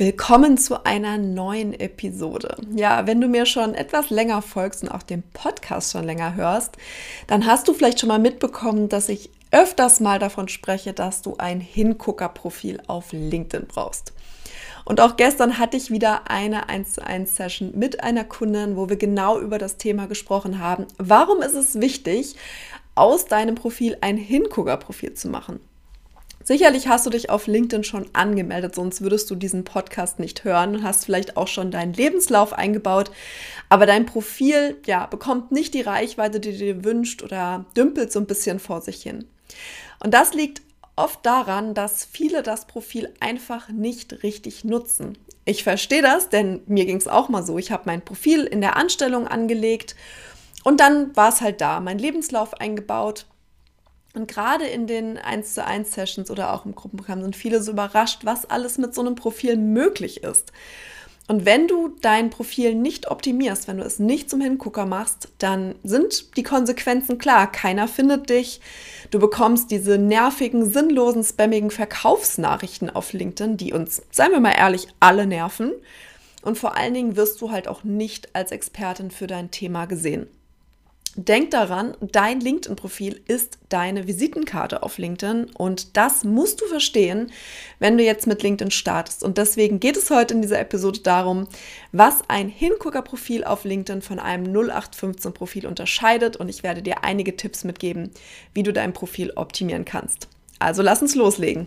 Willkommen zu einer neuen Episode. Ja, wenn du mir schon etwas länger folgst und auch den Podcast schon länger hörst, dann hast du vielleicht schon mal mitbekommen, dass ich öfters mal davon spreche, dass du ein Hingucker-Profil auf LinkedIn brauchst. Und auch gestern hatte ich wieder eine 1 zu 1 Session mit einer Kundin, wo wir genau über das Thema gesprochen haben. Warum ist es wichtig, aus deinem Profil ein Hingucker-Profil zu machen? Sicherlich hast du dich auf LinkedIn schon angemeldet, sonst würdest du diesen Podcast nicht hören und hast vielleicht auch schon deinen Lebenslauf eingebaut, aber dein Profil ja bekommt nicht die Reichweite, die du dir wünscht oder dümpelt so ein bisschen vor sich hin. Und das liegt oft daran, dass viele das Profil einfach nicht richtig nutzen. Ich verstehe das, denn mir ging es auch mal so. Ich habe mein Profil in der Anstellung angelegt und dann war es halt da, mein Lebenslauf eingebaut und gerade in den 1 zu 1 Sessions oder auch im Gruppenprogramm sind viele so überrascht, was alles mit so einem Profil möglich ist. Und wenn du dein Profil nicht optimierst, wenn du es nicht zum Hingucker machst, dann sind die Konsequenzen klar. Keiner findet dich. Du bekommst diese nervigen, sinnlosen, spammigen Verkaufsnachrichten auf LinkedIn, die uns, seien wir mal ehrlich, alle nerven. Und vor allen Dingen wirst du halt auch nicht als Expertin für dein Thema gesehen. Denk daran, dein LinkedIn-Profil ist deine Visitenkarte auf LinkedIn und das musst du verstehen, wenn du jetzt mit LinkedIn startest. Und deswegen geht es heute in dieser Episode darum, was ein Hingucker-Profil auf LinkedIn von einem 0815-Profil unterscheidet und ich werde dir einige Tipps mitgeben, wie du dein Profil optimieren kannst. Also lass uns loslegen.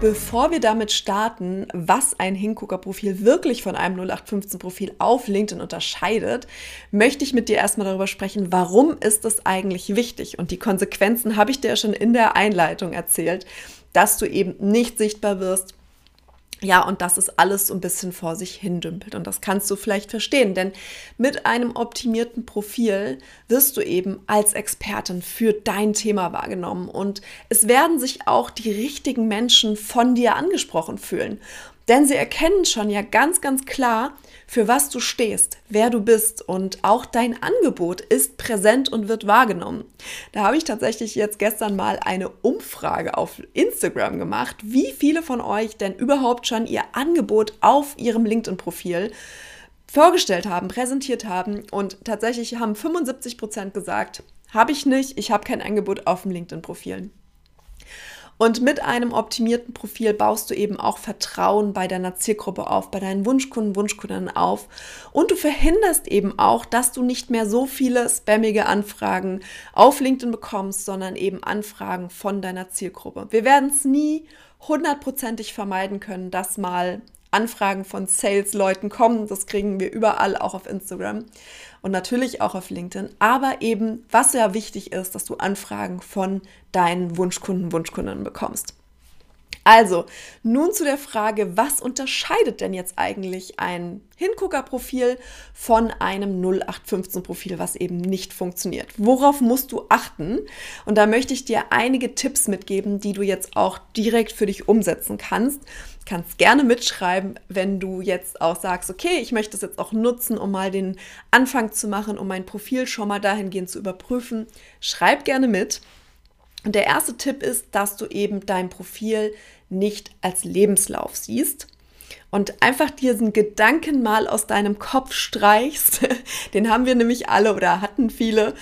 Bevor wir damit starten, was ein Hingucker-Profil wirklich von einem 0815-Profil auf LinkedIn unterscheidet, möchte ich mit dir erstmal darüber sprechen, warum ist es eigentlich wichtig? Und die Konsequenzen habe ich dir schon in der Einleitung erzählt, dass du eben nicht sichtbar wirst, ja, und dass es alles so ein bisschen vor sich hin dümpelt. Und das kannst du vielleicht verstehen, denn mit einem optimierten Profil wirst du eben als Expertin für dein Thema wahrgenommen. Und es werden sich auch die richtigen Menschen von dir angesprochen fühlen. Denn sie erkennen schon ja ganz, ganz klar, für was du stehst, wer du bist und auch dein Angebot ist präsent und wird wahrgenommen. Da habe ich tatsächlich jetzt gestern mal eine Umfrage auf Instagram gemacht, wie viele von euch denn überhaupt schon ihr Angebot auf ihrem LinkedIn-Profil vorgestellt haben, präsentiert haben und tatsächlich haben 75 Prozent gesagt, habe ich nicht, ich habe kein Angebot auf dem LinkedIn-Profil. Und mit einem optimierten Profil baust du eben auch Vertrauen bei deiner Zielgruppe auf, bei deinen Wunschkunden, Wunschkundinnen auf. Und du verhinderst eben auch, dass du nicht mehr so viele spammige Anfragen auf LinkedIn bekommst, sondern eben Anfragen von deiner Zielgruppe. Wir werden es nie hundertprozentig vermeiden können, dass mal Anfragen von Sales-Leuten kommen. Das kriegen wir überall, auch auf Instagram und natürlich auch auf LinkedIn. Aber eben, was ja wichtig ist, dass du Anfragen von deinen Wunschkunden, Wunschkundinnen bekommst. Also, nun zu der Frage, was unterscheidet denn jetzt eigentlich ein Hingucker-Profil von einem 0815-Profil, was eben nicht funktioniert? Worauf musst du achten? Und da möchte ich dir einige Tipps mitgeben, die du jetzt auch direkt für dich umsetzen kannst. Kannst gerne mitschreiben, wenn du jetzt auch sagst, okay, ich möchte es jetzt auch nutzen, um mal den Anfang zu machen, um mein Profil schon mal dahingehend zu überprüfen. Schreib gerne mit. Und der erste Tipp ist, dass du eben dein Profil nicht als Lebenslauf siehst und einfach diesen Gedanken mal aus deinem Kopf streichst. Den haben wir nämlich alle oder hatten viele,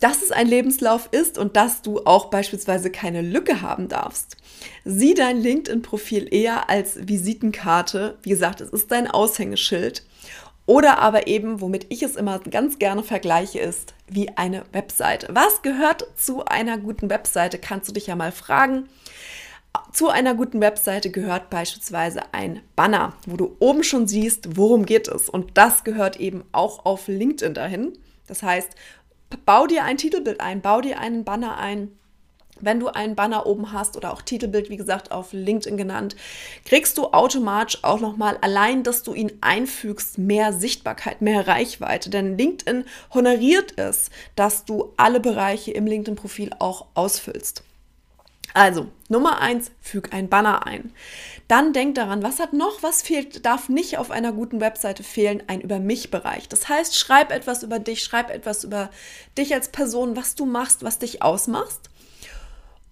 dass es ein Lebenslauf ist und dass du auch beispielsweise keine Lücke haben darfst. Sieh dein LinkedIn-Profil eher als Visitenkarte. Wie gesagt, es ist dein Aushängeschild. Oder aber eben, womit ich es immer ganz gerne vergleiche, ist wie eine Webseite. Was gehört zu einer guten Webseite? Kannst du dich ja mal fragen. Zu einer guten Webseite gehört beispielsweise ein Banner, wo du oben schon siehst, worum geht es. Und das gehört eben auch auf LinkedIn dahin. Das heißt, bau dir ein Titelbild ein, bau dir einen Banner ein, wenn du einen Banner oben hast oder auch Titelbild, wie gesagt, auf LinkedIn genannt, kriegst du automatisch auch nochmal allein, dass du ihn einfügst, mehr Sichtbarkeit, mehr Reichweite. Denn LinkedIn honoriert es, dass du alle Bereiche im LinkedIn-Profil auch ausfüllst. Also, Nummer eins, füg ein Banner ein. Dann denk daran, was hat noch, was fehlt, darf nicht auf einer guten Webseite fehlen, ein Über mich-Bereich. Das heißt, schreib etwas über dich, schreib etwas über dich als Person, was du machst, was dich ausmachst.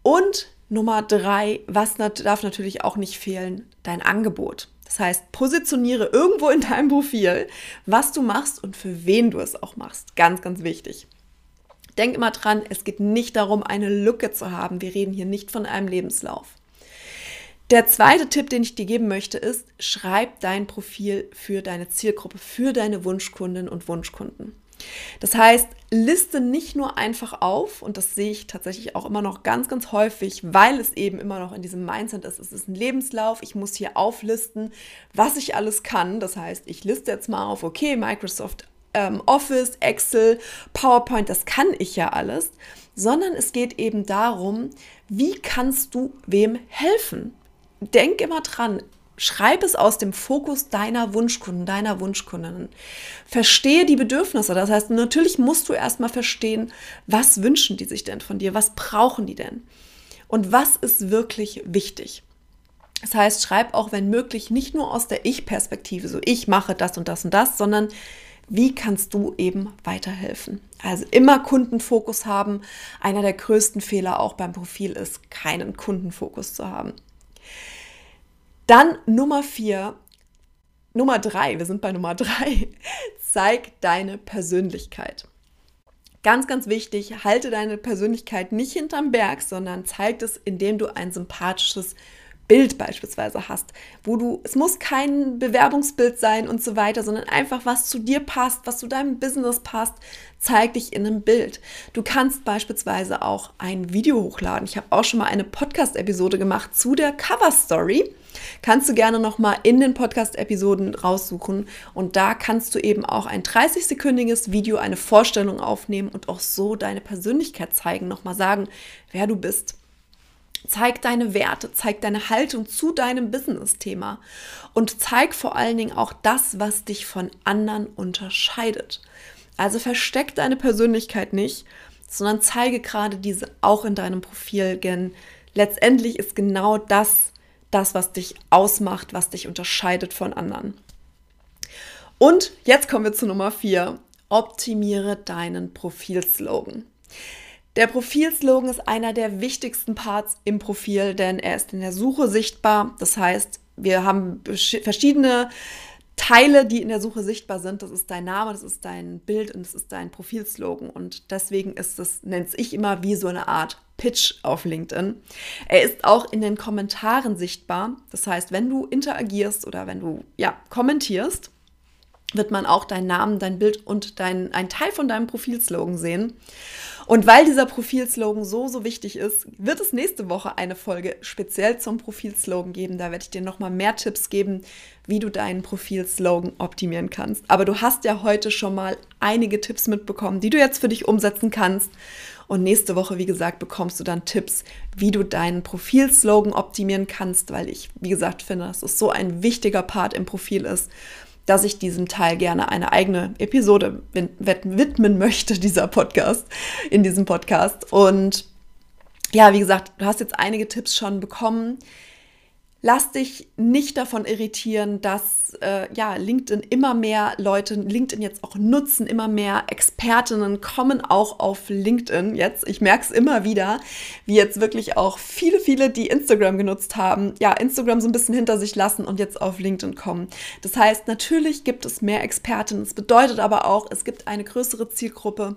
Und Nummer drei, was nat darf natürlich auch nicht fehlen, dein Angebot. Das heißt, positioniere irgendwo in deinem Profil, was du machst und für wen du es auch machst. Ganz, ganz wichtig. Denk immer dran, es geht nicht darum, eine Lücke zu haben. Wir reden hier nicht von einem Lebenslauf. Der zweite Tipp, den ich dir geben möchte, ist, schreib dein Profil für deine Zielgruppe, für deine Wunschkundinnen und Wunschkunden. Das heißt, liste nicht nur einfach auf, und das sehe ich tatsächlich auch immer noch ganz, ganz häufig, weil es eben immer noch in diesem Mindset ist, es ist ein Lebenslauf, ich muss hier auflisten, was ich alles kann. Das heißt, ich liste jetzt mal auf, okay, Microsoft ähm, Office, Excel, PowerPoint, das kann ich ja alles, sondern es geht eben darum, wie kannst du wem helfen? Denk immer dran, Schreib es aus dem Fokus deiner Wunschkunden, deiner Wunschkundinnen. Verstehe die Bedürfnisse. Das heißt, natürlich musst du erstmal verstehen, was wünschen die sich denn von dir? Was brauchen die denn? Und was ist wirklich wichtig? Das heißt, schreib auch, wenn möglich, nicht nur aus der Ich-Perspektive, so ich mache das und das und das, sondern wie kannst du eben weiterhelfen? Also immer Kundenfokus haben. Einer der größten Fehler auch beim Profil ist, keinen Kundenfokus zu haben. Dann Nummer vier, Nummer drei, wir sind bei Nummer drei, zeig deine Persönlichkeit. Ganz, ganz wichtig, halte deine Persönlichkeit nicht hinterm Berg, sondern zeig es, indem du ein sympathisches Bild beispielsweise hast, wo du, es muss kein Bewerbungsbild sein und so weiter, sondern einfach was zu dir passt, was zu deinem Business passt, zeig dich in einem Bild. Du kannst beispielsweise auch ein Video hochladen. Ich habe auch schon mal eine Podcast-Episode gemacht zu der Cover Story. Kannst du gerne noch mal in den Podcast-Episoden raussuchen und da kannst du eben auch ein 30-sekündiges Video, eine Vorstellung aufnehmen und auch so deine Persönlichkeit zeigen, noch mal sagen, wer du bist. Zeig deine Werte, zeig deine Haltung zu deinem Business-Thema und zeig vor allen Dingen auch das, was dich von anderen unterscheidet. Also versteck deine Persönlichkeit nicht, sondern zeige gerade diese auch in deinem Profil, denn letztendlich ist genau das das, was dich ausmacht, was dich unterscheidet von anderen. Und jetzt kommen wir zu Nummer vier. Optimiere deinen Profilslogan. Der Profilslogan ist einer der wichtigsten Parts im Profil, denn er ist in der Suche sichtbar. Das heißt, wir haben verschiedene Teile, die in der Suche sichtbar sind. Das ist dein Name, das ist dein Bild und das ist dein Profilslogan. Und deswegen ist es, nennt ich immer wie so eine Art Pitch auf LinkedIn. Er ist auch in den Kommentaren sichtbar. Das heißt, wenn du interagierst oder wenn du ja kommentierst, wird man auch deinen Namen, dein Bild und dein, ein Teil von deinem Profilslogan sehen. Und weil dieser Profilslogan so, so wichtig ist, wird es nächste Woche eine Folge speziell zum Profilslogan geben. Da werde ich dir nochmal mehr Tipps geben, wie du deinen Profilslogan optimieren kannst. Aber du hast ja heute schon mal einige Tipps mitbekommen, die du jetzt für dich umsetzen kannst. Und nächste Woche, wie gesagt, bekommst du dann Tipps, wie du deinen Profilslogan optimieren kannst, weil ich, wie gesagt, finde, dass es so ein wichtiger Part im Profil ist dass ich diesem Teil gerne eine eigene Episode widmen möchte, dieser Podcast, in diesem Podcast. Und ja, wie gesagt, du hast jetzt einige Tipps schon bekommen. Lass dich nicht davon irritieren, dass äh, ja, LinkedIn immer mehr Leute LinkedIn jetzt auch nutzen, immer mehr Expertinnen kommen auch auf LinkedIn jetzt. Ich merke es immer wieder, wie jetzt wirklich auch viele, viele, die Instagram genutzt haben, ja, Instagram so ein bisschen hinter sich lassen und jetzt auf LinkedIn kommen. Das heißt, natürlich gibt es mehr Expertinnen. Es bedeutet aber auch, es gibt eine größere Zielgruppe.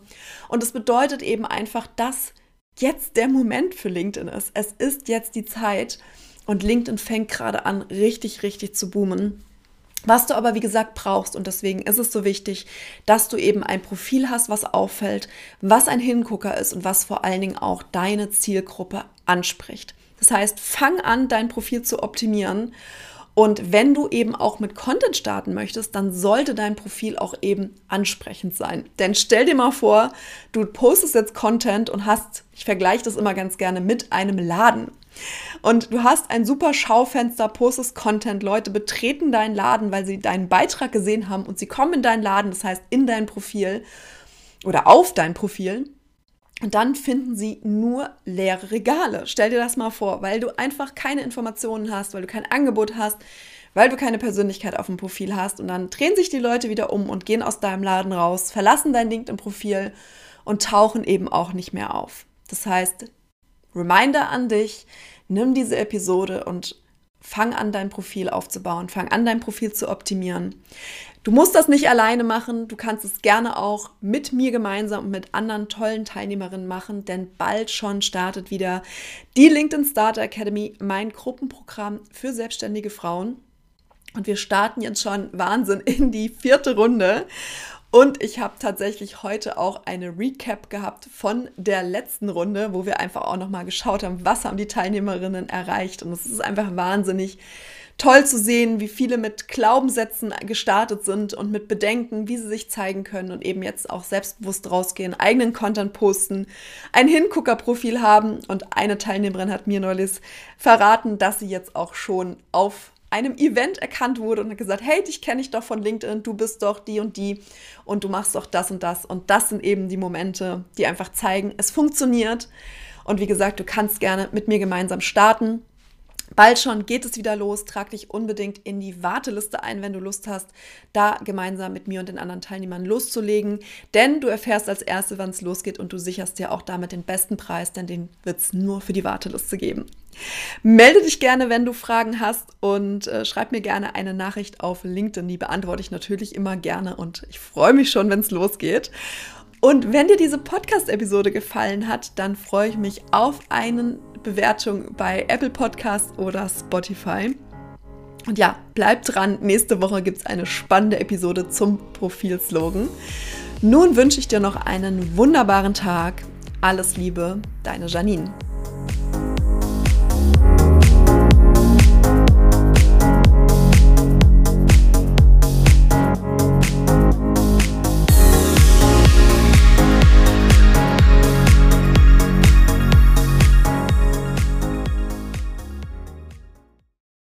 Und es bedeutet eben einfach, dass jetzt der Moment für LinkedIn ist. Es ist jetzt die Zeit und LinkedIn fängt gerade an, richtig, richtig zu boomen. Was du aber, wie gesagt, brauchst, und deswegen ist es so wichtig, dass du eben ein Profil hast, was auffällt, was ein Hingucker ist und was vor allen Dingen auch deine Zielgruppe anspricht. Das heißt, fang an, dein Profil zu optimieren. Und wenn du eben auch mit Content starten möchtest, dann sollte dein Profil auch eben ansprechend sein. Denn stell dir mal vor, du postest jetzt Content und hast, ich vergleiche das immer ganz gerne mit einem Laden. Und du hast ein super Schaufenster, postest Content, Leute betreten deinen Laden, weil sie deinen Beitrag gesehen haben und sie kommen in deinen Laden, das heißt in dein Profil oder auf dein Profil. Und dann finden sie nur leere Regale. Stell dir das mal vor, weil du einfach keine Informationen hast, weil du kein Angebot hast, weil du keine Persönlichkeit auf dem Profil hast. Und dann drehen sich die Leute wieder um und gehen aus deinem Laden raus, verlassen dein LinkedIn-Profil und tauchen eben auch nicht mehr auf. Das heißt, Reminder an dich, nimm diese Episode und fang an, dein Profil aufzubauen, fang an, dein Profil zu optimieren. Du musst das nicht alleine machen, du kannst es gerne auch mit mir gemeinsam und mit anderen tollen Teilnehmerinnen machen, denn bald schon startet wieder die LinkedIn Starter Academy, mein Gruppenprogramm für selbstständige Frauen. Und wir starten jetzt schon Wahnsinn in die vierte Runde. Und ich habe tatsächlich heute auch eine Recap gehabt von der letzten Runde, wo wir einfach auch nochmal geschaut haben, was haben die Teilnehmerinnen erreicht. Und es ist einfach wahnsinnig toll zu sehen, wie viele mit Glaubenssätzen gestartet sind und mit Bedenken, wie sie sich zeigen können und eben jetzt auch selbstbewusst rausgehen, eigenen Content posten, ein Hinguckerprofil haben. Und eine Teilnehmerin hat mir neulich verraten, dass sie jetzt auch schon auf einem Event erkannt wurde und hat gesagt, hey, dich kenne ich doch von LinkedIn, du bist doch die und die und du machst doch das und das. Und das sind eben die Momente, die einfach zeigen, es funktioniert. Und wie gesagt, du kannst gerne mit mir gemeinsam starten. Bald schon geht es wieder los. Trag dich unbedingt in die Warteliste ein, wenn du Lust hast, da gemeinsam mit mir und den anderen Teilnehmern loszulegen. Denn du erfährst als Erste, wann es losgeht und du sicherst dir auch damit den besten Preis, denn den wird es nur für die Warteliste geben. Melde dich gerne, wenn du Fragen hast und äh, schreib mir gerne eine Nachricht auf LinkedIn. Die beantworte ich natürlich immer gerne und ich freue mich schon, wenn es losgeht. Und wenn dir diese Podcast-Episode gefallen hat, dann freue ich mich auf eine Bewertung bei Apple Podcast oder Spotify. Und ja, bleib dran. Nächste Woche gibt es eine spannende Episode zum Profilslogan. Nun wünsche ich dir noch einen wunderbaren Tag. Alles Liebe, deine Janine.